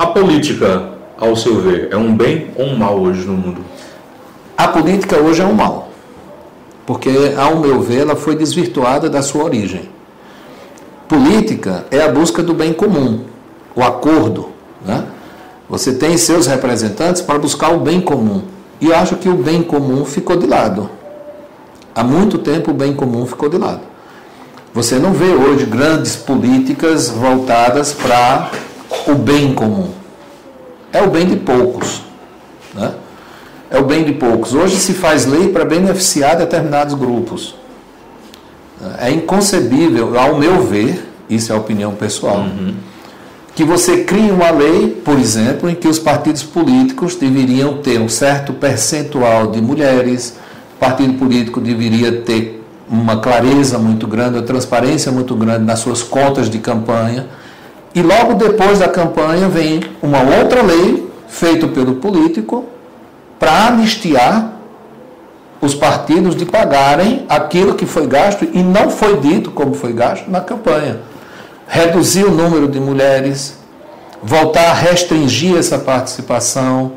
A política, ao seu ver, é um bem ou um mal hoje no mundo? A política hoje é um mal, porque, ao meu ver, ela foi desvirtuada da sua origem. Política é a busca do bem comum, o acordo. Né? Você tem seus representantes para buscar o bem comum. E eu acho que o bem comum ficou de lado. Há muito tempo o bem comum ficou de lado. Você não vê hoje grandes políticas voltadas para o bem comum. É o bem de poucos. Né? É o bem de poucos. Hoje se faz lei para beneficiar determinados grupos. É inconcebível, ao meu ver, isso é a opinião pessoal, uhum. que você crie uma lei, por exemplo, em que os partidos políticos deveriam ter um certo percentual de mulheres, o partido político deveria ter uma clareza muito grande, uma transparência muito grande nas suas contas de campanha, e logo depois da campanha vem uma outra lei feita pelo político para anistiar os partidos de pagarem aquilo que foi gasto e não foi dito como foi gasto na campanha. Reduzir o número de mulheres, voltar a restringir essa participação,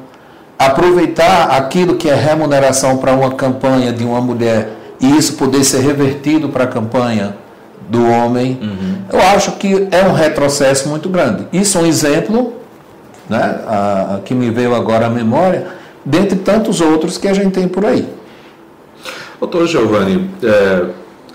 aproveitar aquilo que é remuneração para uma campanha de uma mulher e isso poder ser revertido para a campanha do homem. Uhum. Eu acho que é um retrocesso muito grande. Isso é um exemplo né, a, a, que me veio agora à memória, dentre tantos outros que a gente tem por aí. Doutor Giovanni, é,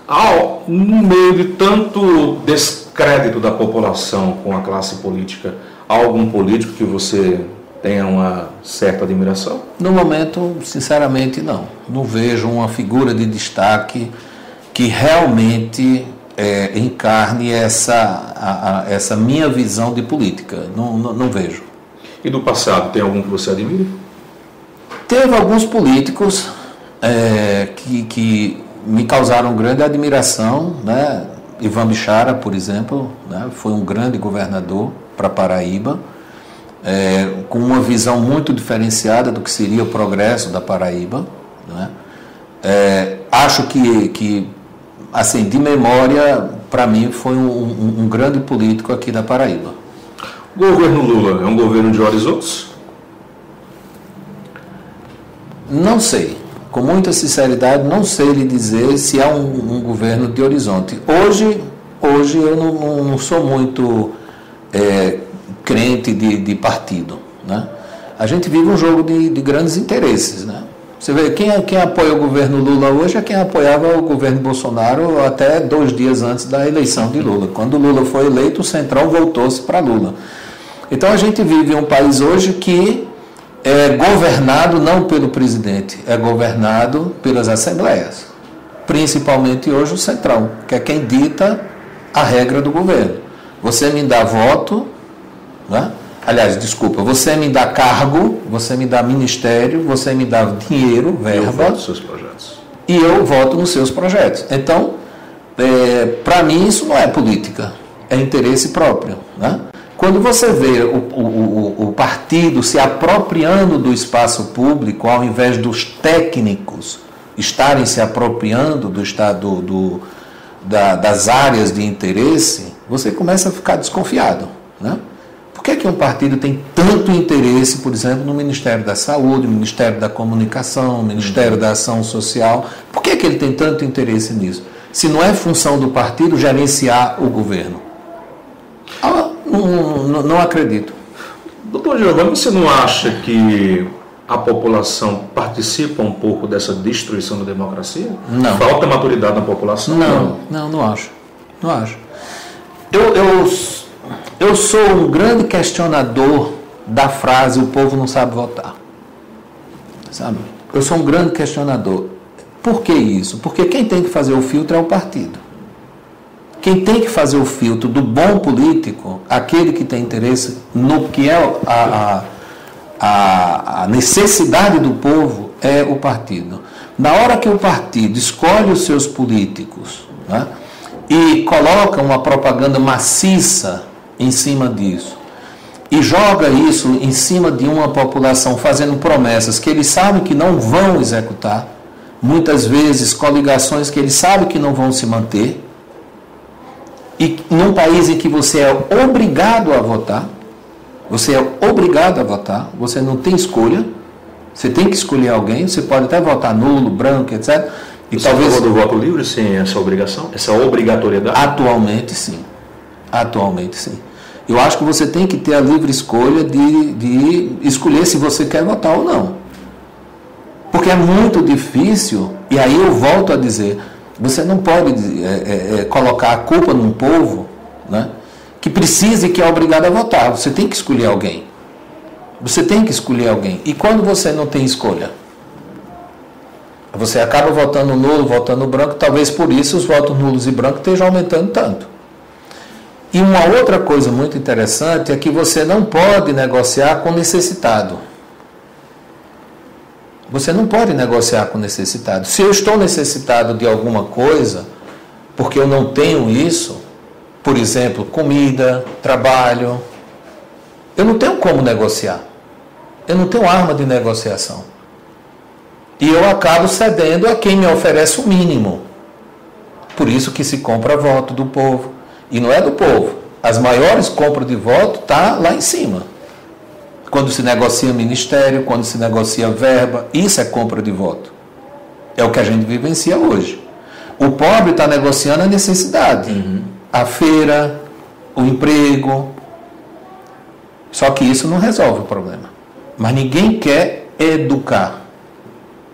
ao, no meio de tanto descrédito da população com a classe política, há algum político que você tenha uma certa admiração? No momento, sinceramente, não. Não vejo uma figura de destaque que realmente é, encarne essa, a, a, essa minha visão de política. Não, não, não vejo. E do passado, tem algum que você admira? Teve alguns políticos é, que, que me causaram grande admiração, né? Ivan Bichara, por exemplo, né? foi um grande governador para Paraíba, é, com uma visão muito diferenciada do que seria o progresso da Paraíba. Né? É, acho que, que, assim, de memória, para mim, foi um, um, um grande político aqui da Paraíba. O governo Lula é um governo de horizontes? Não sei com muita sinceridade, não sei lhe dizer se há um, um governo de horizonte. Hoje, hoje eu não, não sou muito é, crente de, de, partido. Né? A gente vive um jogo de, de grandes interesses. Né? Você vê, quem, quem apoia o governo Lula hoje é quem apoiava o governo Bolsonaro até dois dias antes da eleição de Lula. Quando Lula foi eleito, o Centrão voltou-se para Lula. Então a gente vive um país hoje que é governado não pelo presidente, é governado pelas assembleias. Principalmente hoje o Centrão, que é quem dita a regra do governo. Você me dá voto, né? Aliás, desculpa, você me dá cargo, você me dá ministério, você me dá dinheiro, verba. Eu voto nos seus projetos. E eu voto nos seus projetos. Então, é, para mim, isso não é política, é interesse próprio. Né? Quando você vê o, o, o, partido se apropriando do espaço público, ao invés dos técnicos estarem se apropriando do estado do, da, das áreas de interesse, você começa a ficar desconfiado. Né? Por que, é que um partido tem tanto interesse, por exemplo, no Ministério da Saúde, no Ministério da Comunicação, no Ministério da Ação Social? Por que, é que ele tem tanto interesse nisso? Se não é função do partido gerenciar o governo. Ah, não, não, não acredito. Doutor Giovanni, você não acha que a população participa um pouco dessa destruição da democracia? Não. Falta maturidade na população? Não, não, não acho. Não acho. Eu, eu, eu sou um grande questionador da frase o povo não sabe votar. Sabe? Eu sou um grande questionador. Por que isso? Porque quem tem que fazer o filtro é o partido. Quem tem que fazer o filtro do bom político, aquele que tem interesse no que é a, a, a necessidade do povo, é o partido. Na hora que o partido escolhe os seus políticos né, e coloca uma propaganda maciça em cima disso, e joga isso em cima de uma população fazendo promessas que eles sabem que não vão executar, muitas vezes coligações que eles sabem que não vão se manter, e num país em que você é obrigado a votar, Você é obrigado a votar, você não tem escolha. Você tem que escolher alguém, você pode até votar nulo, branco, etc. E você talvez do voto livre sem essa obrigação, essa obrigatoriedade? Atualmente sim. Atualmente sim. Eu acho que você tem que ter a livre escolha de, de escolher se você quer votar ou não. Porque é muito difícil, e aí eu volto a dizer, você não pode é, é, colocar a culpa num povo né, que precisa e que é obrigado a votar. Você tem que escolher alguém. Você tem que escolher alguém. E quando você não tem escolha? Você acaba votando nulo, votando branco, talvez por isso os votos nulos e brancos estejam aumentando tanto. E uma outra coisa muito interessante é que você não pode negociar com necessitado. Você não pode negociar com necessitado. Se eu estou necessitado de alguma coisa, porque eu não tenho isso, por exemplo, comida, trabalho, eu não tenho como negociar. Eu não tenho arma de negociação. E eu acabo cedendo a quem me oferece o mínimo. Por isso que se compra voto do povo. E não é do povo. As maiores compras de voto tá lá em cima quando se negocia ministério, quando se negocia verba, isso é compra de voto. É o que a gente vivencia hoje. O pobre está negociando a necessidade, uhum. a feira, o emprego. Só que isso não resolve o problema. Mas ninguém quer educar.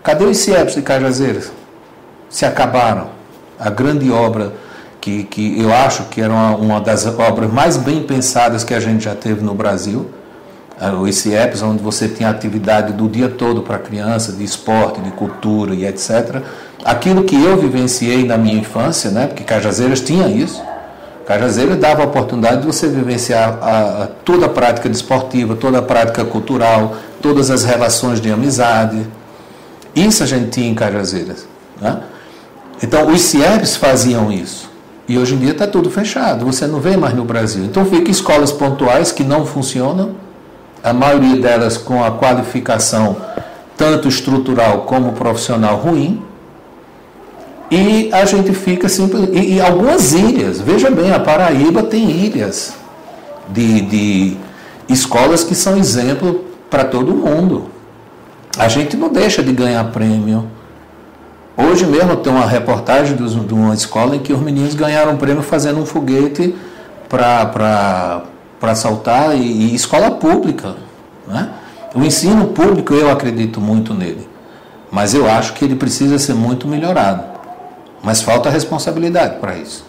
Cadê os CIEPs de Cajazeiras? Se acabaram. A grande obra que, que eu acho que era uma, uma das obras mais bem pensadas que a gente já teve no Brasil os CIEPs, onde você tinha atividade do dia todo para criança, de esporte, de cultura e etc. Aquilo que eu vivenciei na minha infância, né, porque Cajazeiras tinha isso, Cajazeiras dava a oportunidade de você vivenciar a, a, toda a prática desportiva, toda a prática cultural, todas as relações de amizade. Isso a gente tinha em Cajazeiras. Né? Então, os CIEPs faziam isso. E hoje em dia está tudo fechado, você não vê mais no Brasil. Então, fica escolas pontuais que não funcionam a maioria delas com a qualificação tanto estrutural como profissional ruim. E a gente fica simples. E, e algumas ilhas, veja bem, a Paraíba tem ilhas de, de escolas que são exemplo para todo mundo. A gente não deixa de ganhar prêmio. Hoje mesmo tem uma reportagem de uma escola em que os meninos ganharam um prêmio fazendo um foguete para saltar e, e, escola pública. Né? O ensino público eu acredito muito nele, mas eu acho que ele precisa ser muito melhorado. Mas falta responsabilidade para isso.